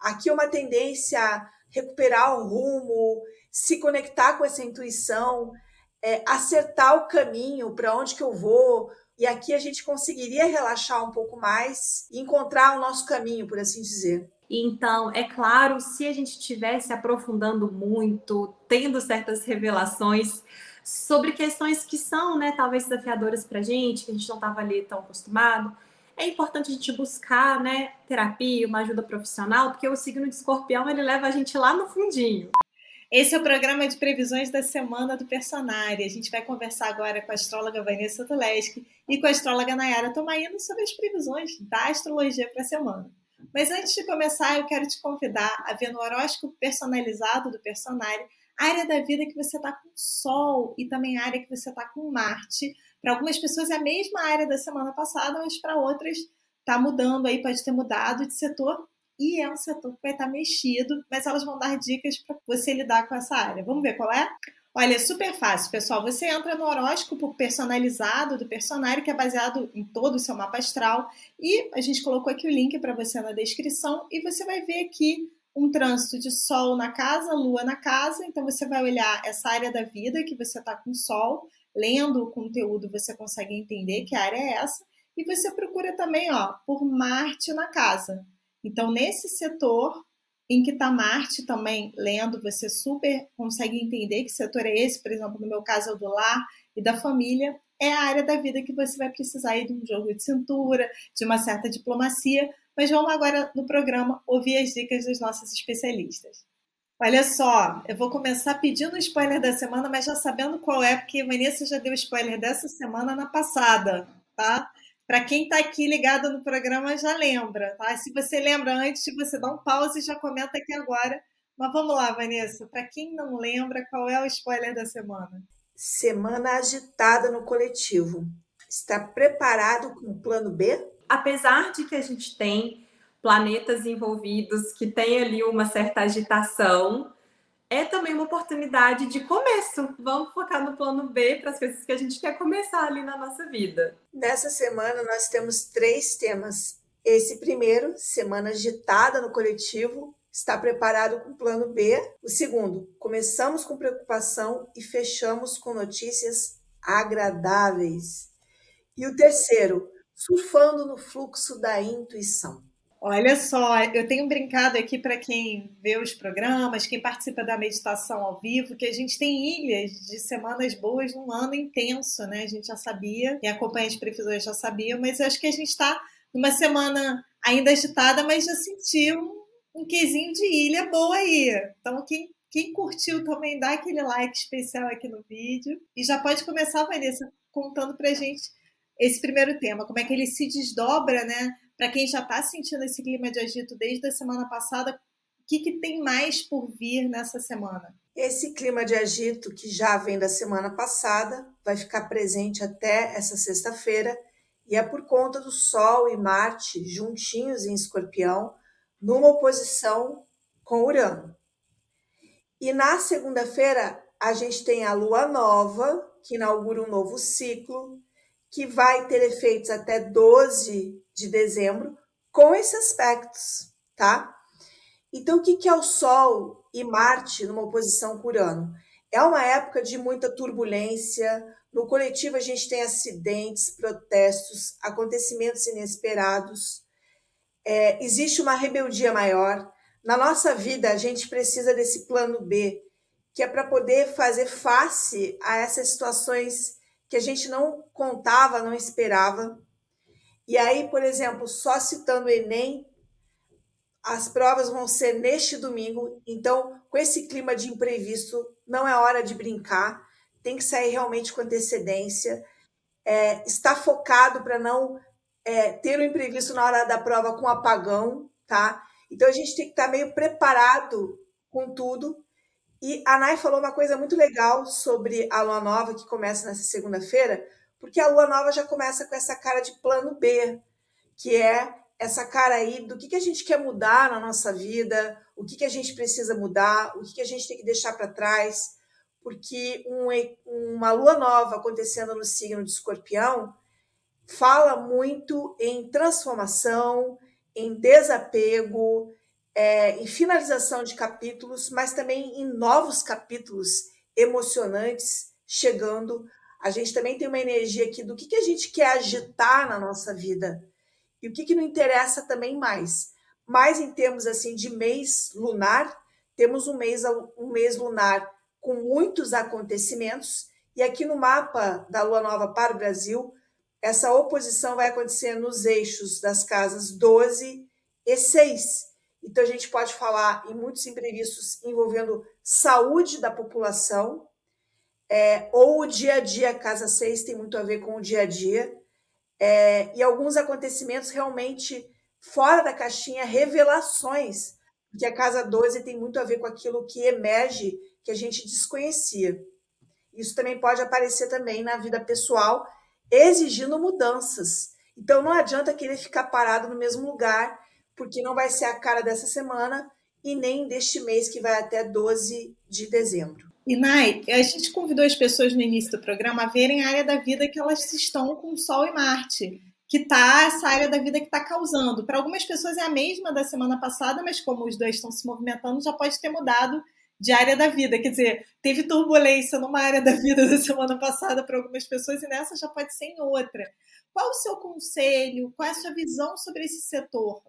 Aqui é uma tendência a recuperar o rumo, se conectar com essa intuição, é, acertar o caminho para onde que eu vou. E aqui a gente conseguiria relaxar um pouco mais e encontrar o nosso caminho, por assim dizer. Então, é claro, se a gente estivesse aprofundando muito, tendo certas revelações sobre questões que são, né, talvez desafiadoras para a gente, que a gente não estava ali tão acostumado, é importante a gente buscar, né, terapia, uma ajuda profissional, porque o signo de escorpião, ele leva a gente lá no fundinho. Esse é o programa de previsões da semana do Personário. A gente vai conversar agora com a astróloga Vanessa Tuleski e com a astróloga Nayara Tomaino sobre as previsões da astrologia para a semana. Mas antes de começar, eu quero te convidar a ver no horóscopo personalizado do Personário a área da vida que você está com Sol e também a área que você está com Marte. Para algumas pessoas é a mesma área da semana passada, mas para outras está mudando aí, pode ter mudado de setor e é um setor que vai estar mexido, mas elas vão dar dicas para você lidar com essa área. Vamos ver qual é? Olha, é super fácil, pessoal. Você entra no horóscopo personalizado do personagem, que é baseado em todo o seu mapa astral, e a gente colocou aqui o link para você na descrição, e você vai ver aqui um trânsito de Sol na casa, Lua na casa. Então você vai olhar essa área da vida que você está com Sol, lendo o conteúdo você consegue entender que área é essa, e você procura também, ó, por Marte na casa. Então, nesse setor em que está Marte também lendo, você super consegue entender que setor é esse, por exemplo, no meu caso é o do lar e da família, é a área da vida que você vai precisar de um jogo de cintura, de uma certa diplomacia. Mas vamos agora no programa ouvir as dicas dos nossos especialistas. Olha só, eu vou começar pedindo o spoiler da semana, mas já sabendo qual é, porque a Vanessa já deu spoiler dessa semana na passada, tá? Para quem está aqui ligado no programa já lembra, tá? Se você lembra antes, você dá um pause e já comenta aqui agora. Mas vamos lá, Vanessa. Para quem não lembra, qual é o spoiler da semana? Semana agitada no coletivo. Está preparado com o plano B? Apesar de que a gente tem planetas envolvidos que tem ali uma certa agitação, é também uma oportunidade de começo. Vamos focar no plano B para as coisas que a gente quer começar ali na nossa vida. Nessa semana nós temos três temas. Esse primeiro, semana agitada no coletivo, está preparado com o plano B. O segundo, começamos com preocupação e fechamos com notícias agradáveis. E o terceiro, surfando no fluxo da intuição. Olha só, eu tenho brincado aqui para quem vê os programas, quem participa da meditação ao vivo, que a gente tem ilhas de semanas boas num ano intenso, né? A gente já sabia, quem acompanha as previsões já sabia, mas eu acho que a gente está numa semana ainda agitada, mas já sentiu um, quesinho de ilha boa aí. Então, quem, quem curtiu também, dá aquele like especial aqui no vídeo. E já pode começar, Vanessa, contando pra gente esse primeiro tema, como é que ele se desdobra, né? Para quem já está sentindo esse clima de agito desde a semana passada, o que, que tem mais por vir nessa semana? Esse clima de agito que já vem da semana passada vai ficar presente até essa sexta-feira e é por conta do Sol e Marte juntinhos em Escorpião, numa oposição com Urano. E na segunda-feira a gente tem a Lua Nova, que inaugura um novo ciclo, que vai ter efeitos até 12 de dezembro com esses aspectos, tá? Então, o que é o Sol e Marte numa oposição com? É uma época de muita turbulência. No coletivo, a gente tem acidentes, protestos, acontecimentos inesperados. É, existe uma rebeldia maior. Na nossa vida, a gente precisa desse plano B, que é para poder fazer face a essas situações que a gente não contava, não esperava. E aí, por exemplo, só citando o Enem, as provas vão ser neste domingo, então, com esse clima de imprevisto, não é hora de brincar, tem que sair realmente com antecedência, é, está focado para não é, ter o um imprevisto na hora da prova com apagão, tá? Então, a gente tem que estar tá meio preparado com tudo. E a Nai falou uma coisa muito legal sobre a lua nova que começa nessa segunda-feira, porque a lua nova já começa com essa cara de plano B, que é essa cara aí do que, que a gente quer mudar na nossa vida, o que, que a gente precisa mudar, o que, que a gente tem que deixar para trás, porque um, uma lua nova acontecendo no signo de escorpião fala muito em transformação, em desapego, é, em finalização de capítulos, mas também em novos capítulos emocionantes chegando. A gente também tem uma energia aqui do que, que a gente quer agitar na nossa vida e o que, que não interessa também mais. Mais em termos assim de mês lunar, temos um mês, um mês lunar com muitos acontecimentos, e aqui no mapa da Lua Nova para o Brasil, essa oposição vai acontecer nos eixos das casas 12 e 6. Então, a gente pode falar em muitos imprevistos envolvendo saúde da população, é, ou o dia a dia, casa 6 tem muito a ver com o dia a dia, é, e alguns acontecimentos realmente fora da caixinha, revelações, porque a casa 12 tem muito a ver com aquilo que emerge, que a gente desconhecia. Isso também pode aparecer também na vida pessoal, exigindo mudanças. Então não adianta querer ficar parado no mesmo lugar, porque não vai ser a cara dessa semana e nem deste mês que vai até 12 de dezembro. E a gente convidou as pessoas no início do programa a verem a área da vida que elas estão com Sol e Marte, que tá essa área da vida que está causando. Para algumas pessoas é a mesma da semana passada, mas como os dois estão se movimentando, já pode ter mudado de área da vida. Quer dizer, teve turbulência numa área da vida da semana passada para algumas pessoas e nessa já pode ser em outra. Qual o seu conselho? Qual é a sua visão sobre esse setor?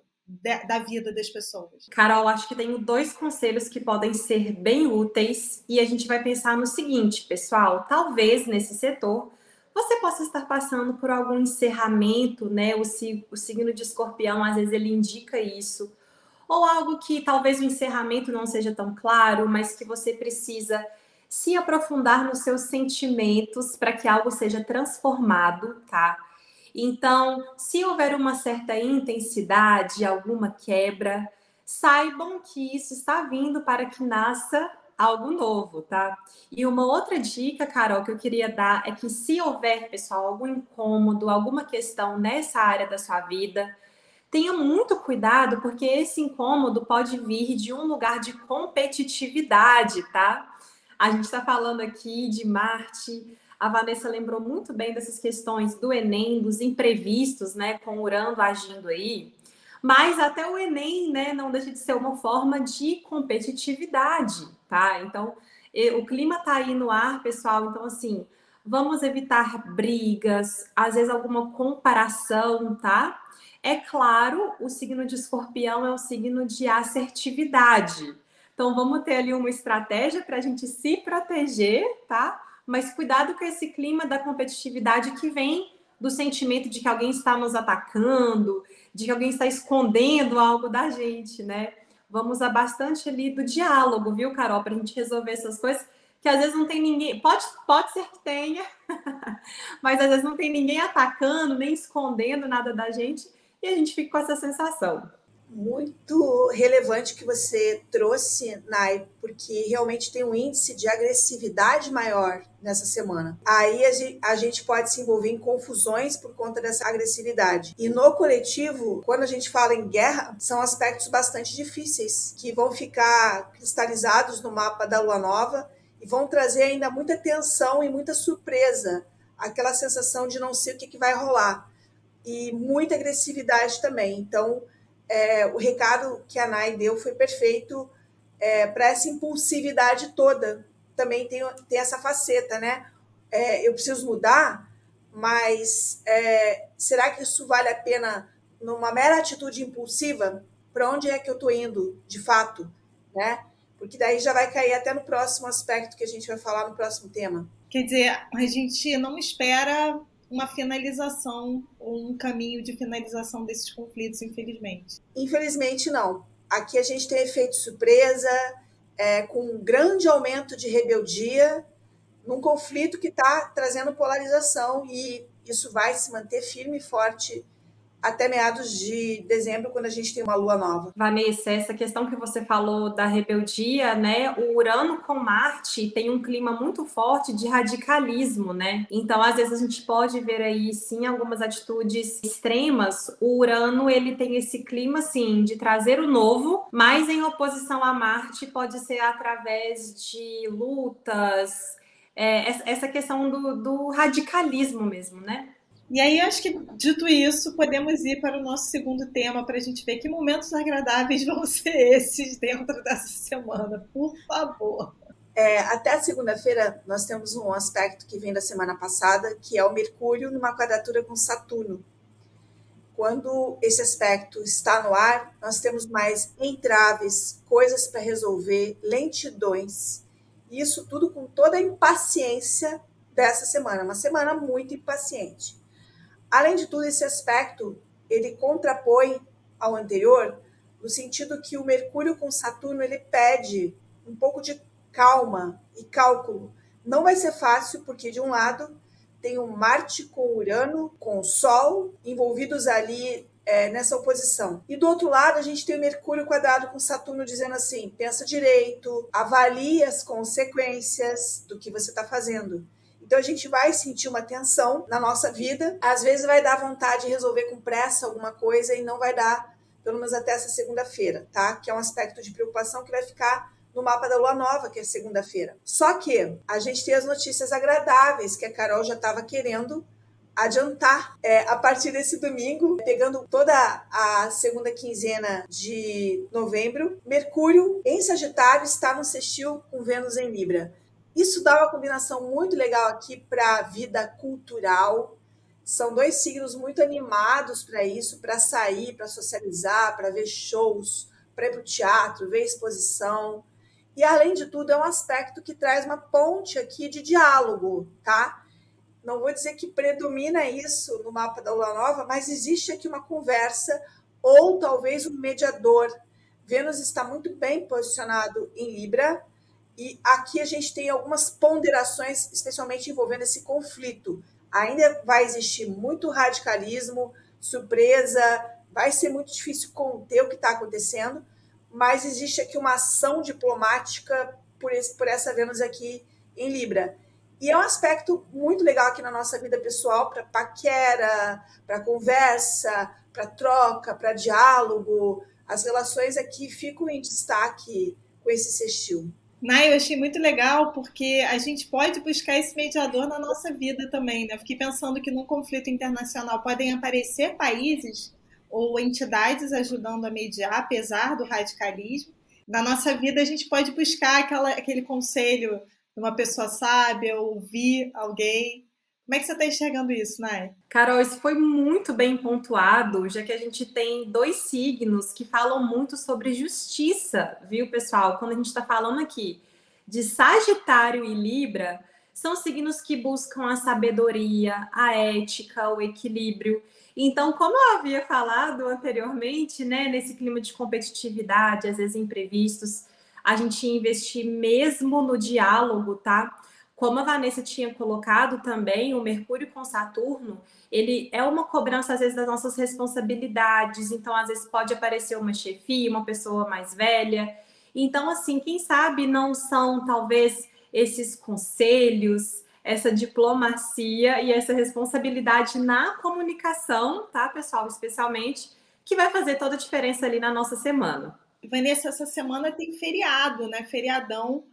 Da vida das pessoas. Carol, acho que tenho dois conselhos que podem ser bem úteis e a gente vai pensar no seguinte, pessoal, talvez nesse setor você possa estar passando por algum encerramento, né? O, o signo de escorpião, às vezes, ele indica isso. Ou algo que talvez o encerramento não seja tão claro, mas que você precisa se aprofundar nos seus sentimentos para que algo seja transformado, tá? Então, se houver uma certa intensidade, alguma quebra, saibam que isso está vindo para que nasça algo novo, tá? E uma outra dica, Carol, que eu queria dar é que se houver, pessoal, algum incômodo, alguma questão nessa área da sua vida, tenha muito cuidado, porque esse incômodo pode vir de um lugar de competitividade, tá? A gente está falando aqui de Marte, a Vanessa lembrou muito bem dessas questões do Enem, dos imprevistos, né, com o Urano agindo aí. Mas até o Enem, né, não deixa de ser uma forma de competitividade, tá? Então, o clima tá aí no ar, pessoal. Então, assim, vamos evitar brigas, às vezes alguma comparação, tá? É claro, o signo de escorpião é um signo de assertividade. Então, vamos ter ali uma estratégia para a gente se proteger, tá? Mas cuidado com esse clima da competitividade que vem do sentimento de que alguém está nos atacando, de que alguém está escondendo algo da gente, né? Vamos usar bastante ali do diálogo, viu, Carol, para a gente resolver essas coisas que às vezes não tem ninguém, pode, pode ser que tenha, mas às vezes não tem ninguém atacando, nem escondendo nada da gente, e a gente fica com essa sensação muito relevante que você trouxe, Nai, porque realmente tem um índice de agressividade maior nessa semana. Aí a gente pode se envolver em confusões por conta dessa agressividade. E no coletivo, quando a gente fala em guerra, são aspectos bastante difíceis que vão ficar cristalizados no mapa da lua nova e vão trazer ainda muita tensão e muita surpresa, aquela sensação de não sei o que, que vai rolar. E muita agressividade também. Então, é, o recado que a Nai deu foi perfeito é, para essa impulsividade toda. Também tem, tem essa faceta, né? É, eu preciso mudar, mas é, será que isso vale a pena numa mera atitude impulsiva? Para onde é que eu estou indo, de fato, né? Porque daí já vai cair até no próximo aspecto que a gente vai falar no próximo tema. Quer dizer, a gente não espera uma finalização ou um caminho de finalização desses conflitos, infelizmente. Infelizmente, não. Aqui a gente tem efeito surpresa, é, com um grande aumento de rebeldia, num conflito que está trazendo polarização, e isso vai se manter firme e forte até meados de dezembro, quando a gente tem uma lua nova. Vanessa, essa questão que você falou da rebeldia, né? O Urano com Marte tem um clima muito forte de radicalismo, né? Então, às vezes a gente pode ver aí sim algumas atitudes extremas. O Urano, ele tem esse clima assim de trazer o novo, mas em oposição a Marte pode ser através de lutas, é, essa questão do, do radicalismo mesmo, né? E aí, acho que, dito isso, podemos ir para o nosso segundo tema para a gente ver que momentos agradáveis vão ser esses dentro dessa semana. Por favor. É, até segunda-feira, nós temos um aspecto que vem da semana passada, que é o Mercúrio numa quadratura com Saturno. Quando esse aspecto está no ar, nós temos mais entraves, coisas para resolver, lentidões. Isso tudo com toda a impaciência dessa semana, uma semana muito impaciente. Além de tudo, esse aspecto ele contrapõe ao anterior, no sentido que o Mercúrio com Saturno ele pede um pouco de calma e cálculo. Não vai ser fácil, porque de um lado tem o Marte com Urano, com o Sol, envolvidos ali é, nessa oposição. E do outro lado, a gente tem o Mercúrio quadrado com Saturno dizendo assim: pensa direito, avalie as consequências do que você está fazendo. Então a gente vai sentir uma tensão na nossa vida. Às vezes vai dar vontade de resolver com pressa alguma coisa e não vai dar, pelo menos até essa segunda-feira, tá? Que é um aspecto de preocupação que vai ficar no mapa da lua nova, que é segunda-feira. Só que a gente tem as notícias agradáveis que a Carol já estava querendo adiantar é, a partir desse domingo, pegando toda a segunda quinzena de novembro. Mercúrio em Sagitário está no sextil com Vênus em Libra. Isso dá uma combinação muito legal aqui para a vida cultural. São dois signos muito animados para isso, para sair, para socializar, para ver shows, para ir para o teatro, ver exposição. E além de tudo, é um aspecto que traz uma ponte aqui de diálogo, tá? Não vou dizer que predomina isso no mapa da Lua Nova, mas existe aqui uma conversa ou talvez um mediador. Vênus está muito bem posicionado em Libra, e aqui a gente tem algumas ponderações, especialmente envolvendo esse conflito. Ainda vai existir muito radicalismo, surpresa, vai ser muito difícil conter o que está acontecendo, mas existe aqui uma ação diplomática por, esse, por essa Vênus aqui em Libra. E é um aspecto muito legal aqui na nossa vida pessoal para paquera, para conversa, para troca, para diálogo. As relações aqui ficam em destaque com esse sextil. Nai, eu achei muito legal porque a gente pode buscar esse mediador na nossa vida também, né? fiquei pensando que num conflito internacional podem aparecer países ou entidades ajudando a mediar, apesar do radicalismo. Na nossa vida, a gente pode buscar aquela, aquele conselho de uma pessoa sábia, ouvir alguém. Como é que você está enxergando isso, Nai? Carol, isso foi muito bem pontuado, já que a gente tem dois signos que falam muito sobre justiça, viu, pessoal? Quando a gente está falando aqui de Sagitário e Libra, são signos que buscam a sabedoria, a ética, o equilíbrio. Então, como eu havia falado anteriormente, né, nesse clima de competitividade, às vezes imprevistos, a gente investir mesmo no diálogo, tá? Como a Vanessa tinha colocado também, o Mercúrio com Saturno, ele é uma cobrança, às vezes, das nossas responsabilidades. Então, às vezes, pode aparecer uma chefia, uma pessoa mais velha. Então, assim, quem sabe não são, talvez, esses conselhos, essa diplomacia e essa responsabilidade na comunicação, tá, pessoal? Especialmente, que vai fazer toda a diferença ali na nossa semana. Vanessa, essa semana tem feriado, né? Feriadão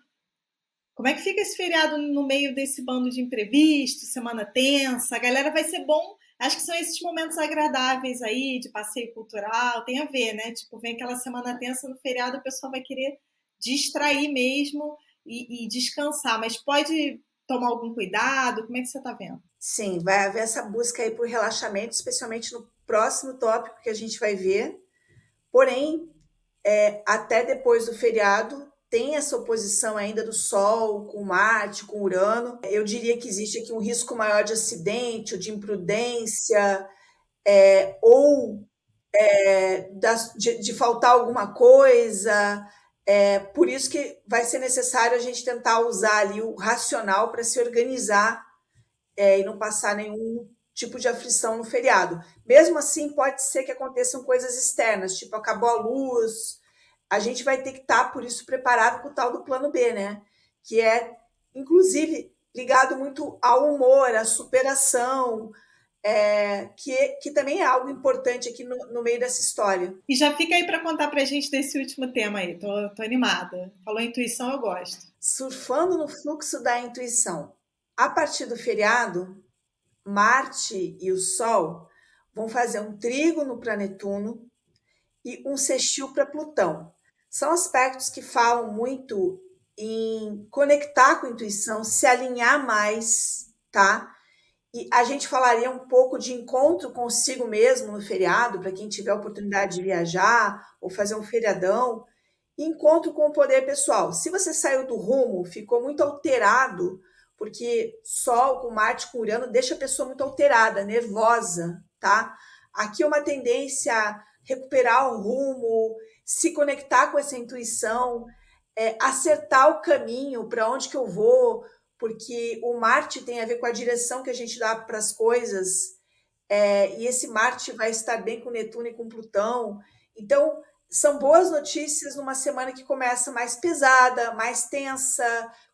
como é que fica esse feriado no meio desse bando de imprevistos, semana tensa? A galera vai ser bom. Acho que são esses momentos agradáveis aí, de passeio cultural, tem a ver, né? Tipo, vem aquela semana tensa no feriado, o pessoal vai querer distrair mesmo e, e descansar. Mas pode tomar algum cuidado? Como é que você está vendo? Sim, vai haver essa busca aí por relaxamento, especialmente no próximo tópico que a gente vai ver. Porém, é, até depois do feriado, tem essa oposição ainda do Sol com Marte, com Urano. Eu diria que existe aqui um risco maior de acidente ou de imprudência, é, ou é, de, de, faltar alguma coisa. É, por isso que vai ser necessário a gente tentar usar ali o racional para se organizar é, e não passar nenhum tipo de aflição no feriado. Mesmo assim, pode ser que aconteçam coisas externas, tipo acabou a luz, a gente vai ter que estar, tá, por isso, preparado com o tal do plano B, né? Que é, inclusive, ligado muito ao humor, à superação, é, que, que também é algo importante aqui no, no meio dessa história. E já fica aí para contar para a gente desse último tema aí, tô, tô animada. Falou intuição, eu gosto. Surfando no fluxo da intuição. A partir do feriado, Marte e o Sol vão fazer um trígono para Netuno e um sextil para Plutão. São aspectos que falam muito em conectar com a intuição, se alinhar mais, tá? E a gente falaria um pouco de encontro consigo mesmo no feriado, para quem tiver oportunidade de viajar ou fazer um feriadão. Encontro com o poder pessoal. Se você saiu do rumo, ficou muito alterado, porque Sol com Marte com Urano deixa a pessoa muito alterada, nervosa, tá? Aqui é uma tendência a recuperar o rumo, se conectar com essa intuição, é, acertar o caminho para onde que eu vou, porque o Marte tem a ver com a direção que a gente dá para as coisas, é, e esse Marte vai estar bem com Netuno e com Plutão. Então, são boas notícias numa semana que começa mais pesada, mais tensa,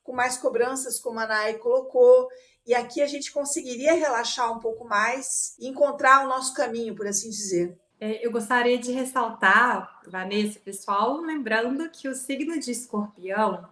com mais cobranças, como a Nai colocou. E aqui a gente conseguiria relaxar um pouco mais e encontrar o nosso caminho, por assim dizer. É, eu gostaria de ressaltar, Vanessa, pessoal, lembrando que o signo de escorpião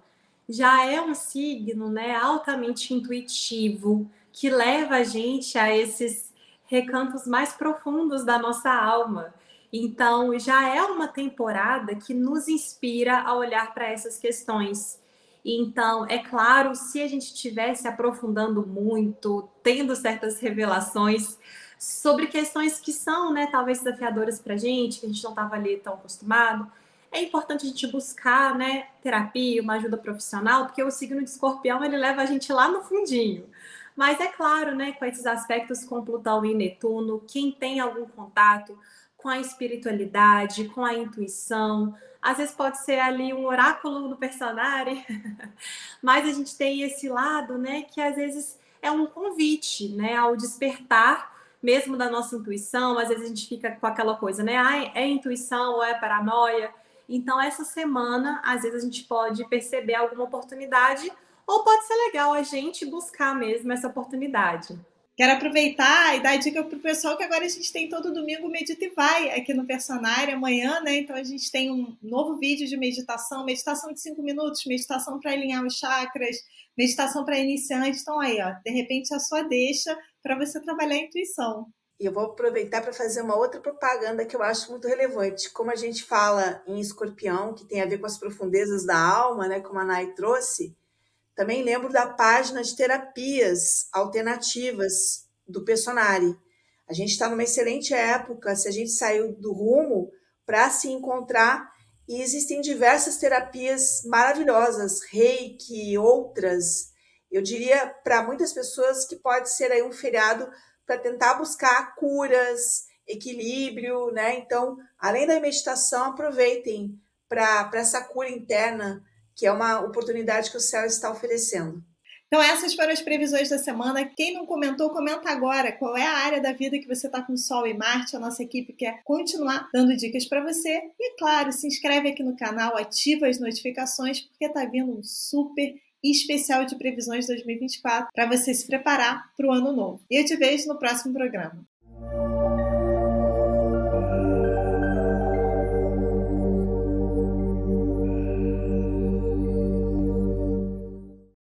já é um signo né, altamente intuitivo, que leva a gente a esses recantos mais profundos da nossa alma. Então, já é uma temporada que nos inspira a olhar para essas questões. Então, é claro, se a gente estivesse aprofundando muito, tendo certas revelações sobre questões que são, né, talvez desafiadoras para a gente, que a gente não estava ali tão acostumado, é importante a gente buscar, né, terapia, uma ajuda profissional, porque o signo de escorpião, ele leva a gente lá no fundinho. Mas é claro, né, com esses aspectos com Plutão e Netuno, quem tem algum contato com a espiritualidade, com a intuição, às vezes pode ser ali um oráculo do personagem, mas a gente tem esse lado, né, que às vezes é um convite, né, ao despertar mesmo da nossa intuição, às vezes a gente fica com aquela coisa, né, ah, é intuição ou é paranoia. Então essa semana, às vezes a gente pode perceber alguma oportunidade ou pode ser legal a gente buscar mesmo essa oportunidade. Quero aproveitar e dar dica para o pessoal que agora a gente tem todo domingo Medita e Vai aqui no Personário, amanhã, né? Então a gente tem um novo vídeo de meditação, meditação de cinco minutos, meditação para alinhar os chakras, meditação para iniciantes. Então aí, ó, de repente a sua deixa para você trabalhar a intuição. E eu vou aproveitar para fazer uma outra propaganda que eu acho muito relevante. Como a gente fala em escorpião, que tem a ver com as profundezas da alma, né? Como a Nai trouxe, também lembro da página de terapias alternativas do Personari. A gente está numa excelente época, se a gente saiu do rumo para se encontrar, e existem diversas terapias maravilhosas, reiki, outras. Eu diria para muitas pessoas que pode ser aí um feriado para tentar buscar curas, equilíbrio, né? Então, além da meditação, aproveitem para essa cura interna que é uma oportunidade que o céu está oferecendo. Então, essas foram as previsões da semana. Quem não comentou, comenta agora qual é a área da vida que você está com Sol e Marte. A nossa equipe quer continuar dando dicas para você. E, claro, se inscreve aqui no canal, ativa as notificações, porque está vindo um super especial de previsões 2024 para você se preparar para o ano novo. E eu te vejo no próximo programa.